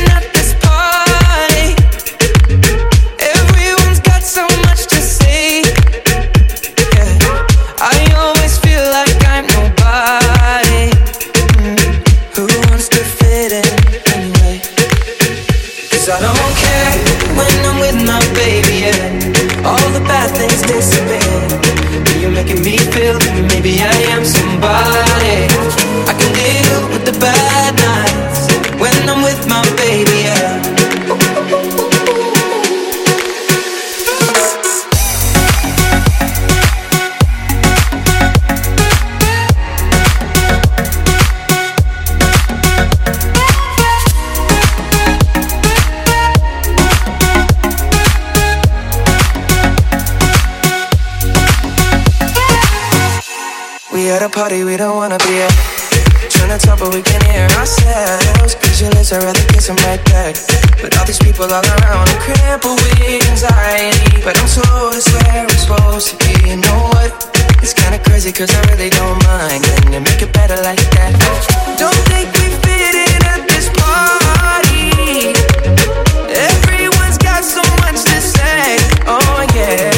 in at party we don't wanna be at. Trying to talk, but we can hear ourselves. Pictureless, I'd rather kiss them right back. But all these people all around, I'm crippled with anxiety. But I'm told it's where I'm supposed to be. You know what? It's kinda crazy, cause I really don't mind. Can you make it better like that? Don't think we fit in at this party. Everyone's got so much to say. Oh, yeah,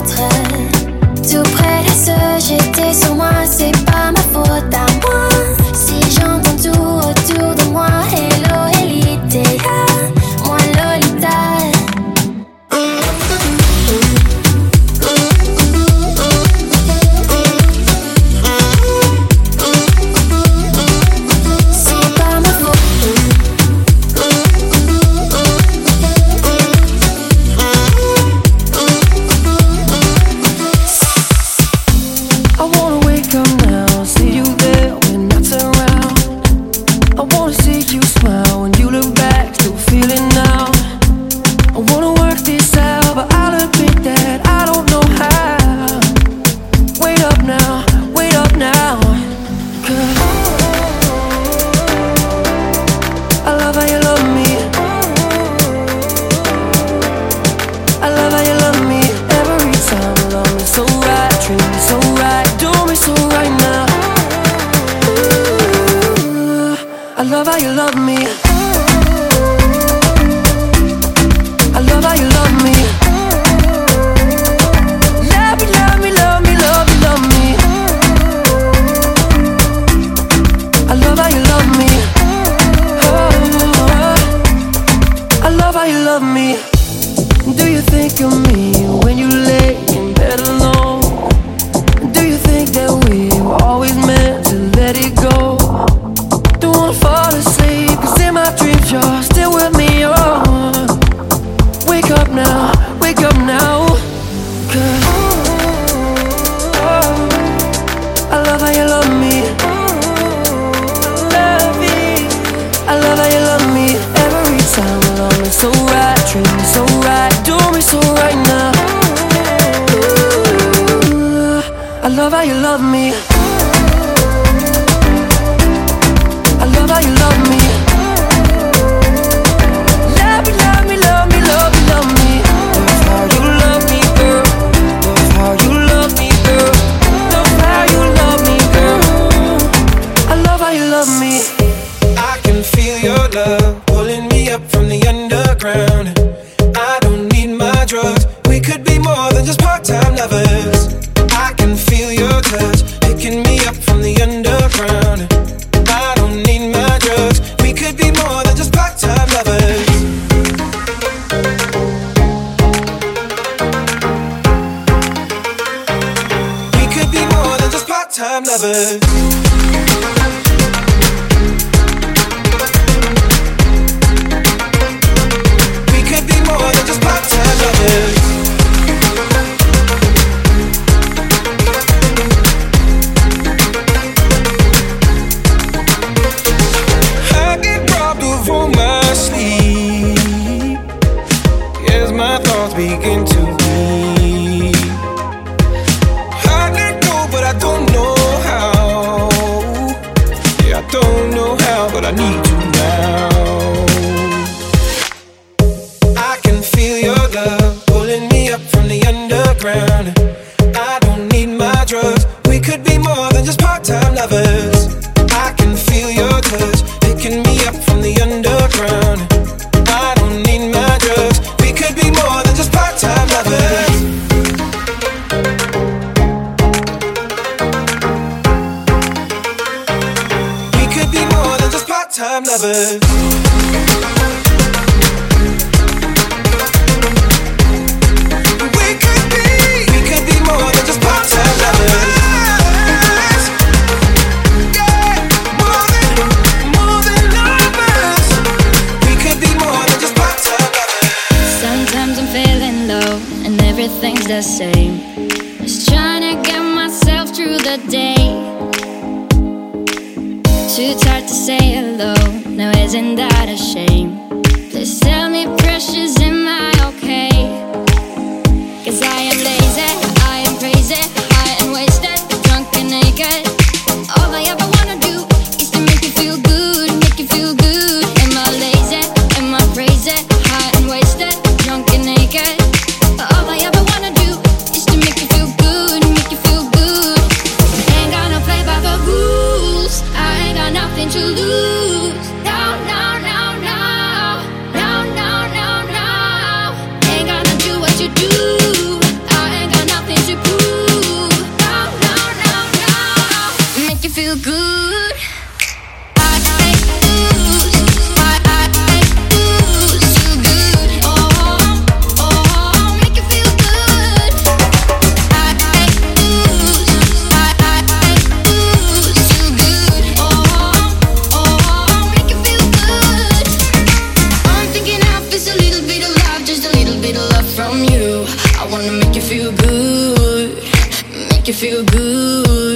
Tout près de se jeter sur moi, c'est pas ma faute. Hein. love how you love me. I love how you love me. don't know how, but I need you now. feel good, make you feel good.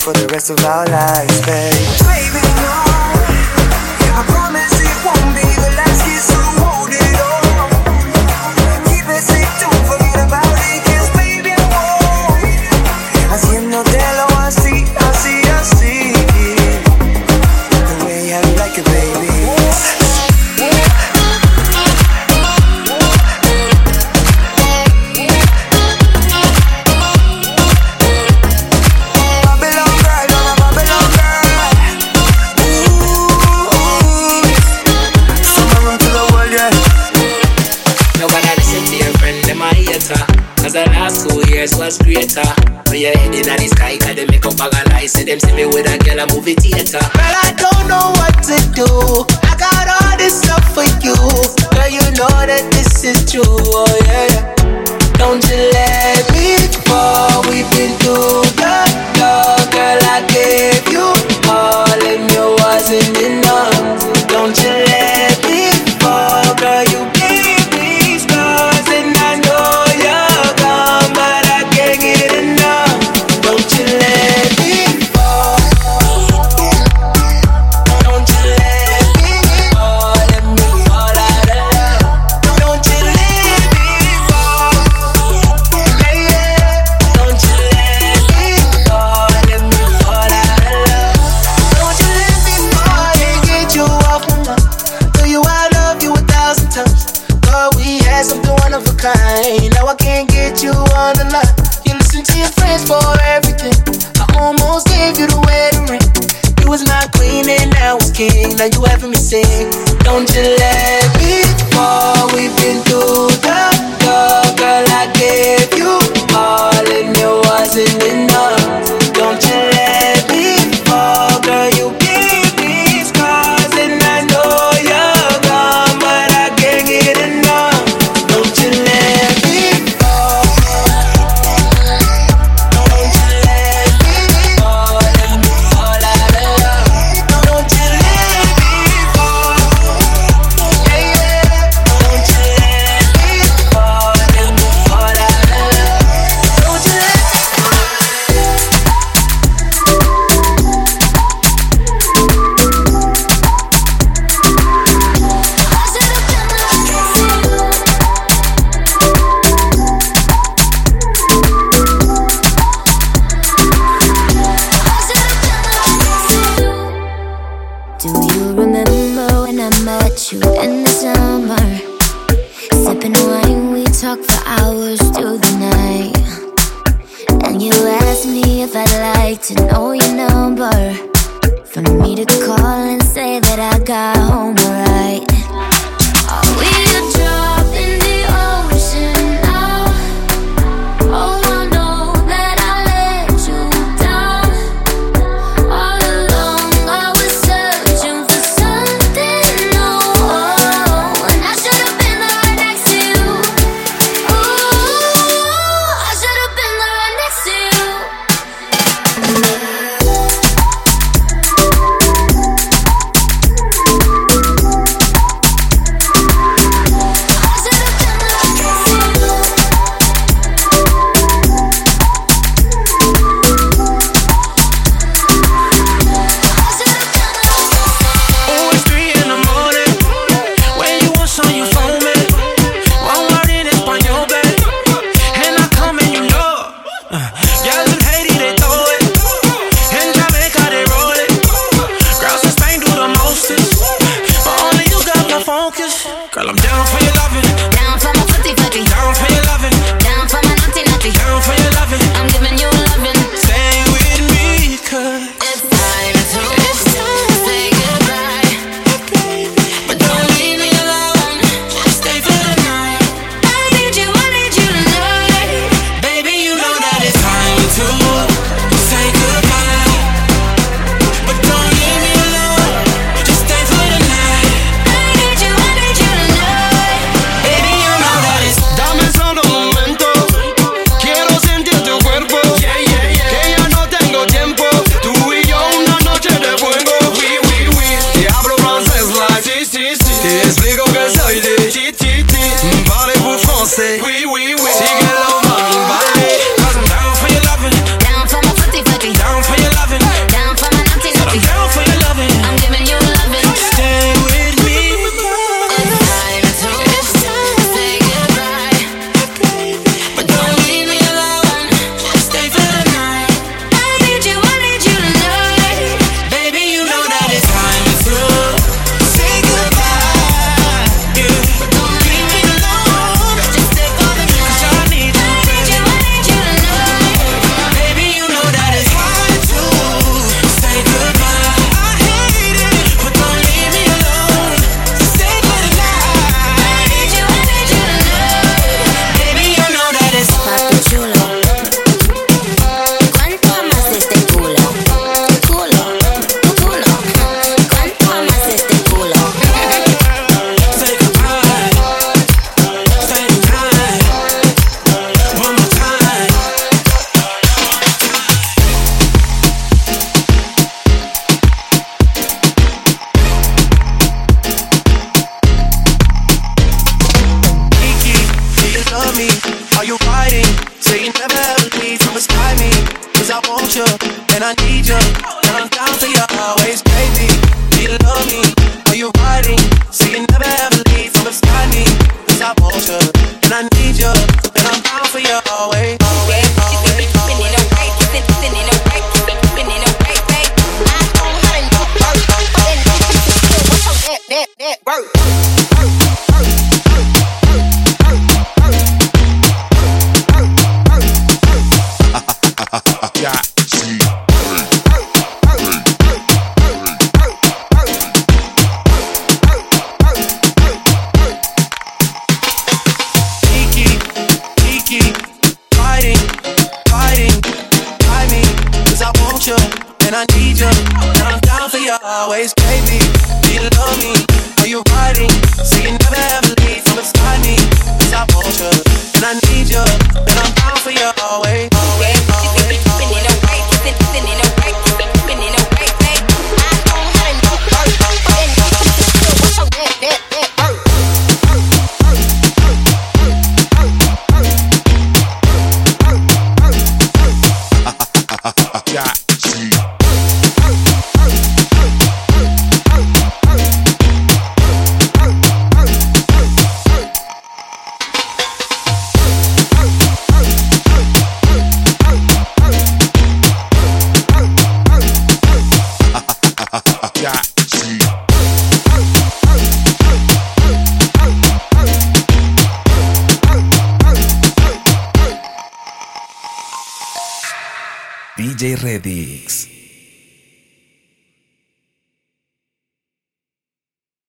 for the rest of our lives, babe. creator. When oh, you're heading at the sky, cause they make up a lies. See them see me with a girl, a movie theater. Girl, I don't know what to do. I got all this love for you. Girl, you know that this is true. Oh, yeah. Don't you let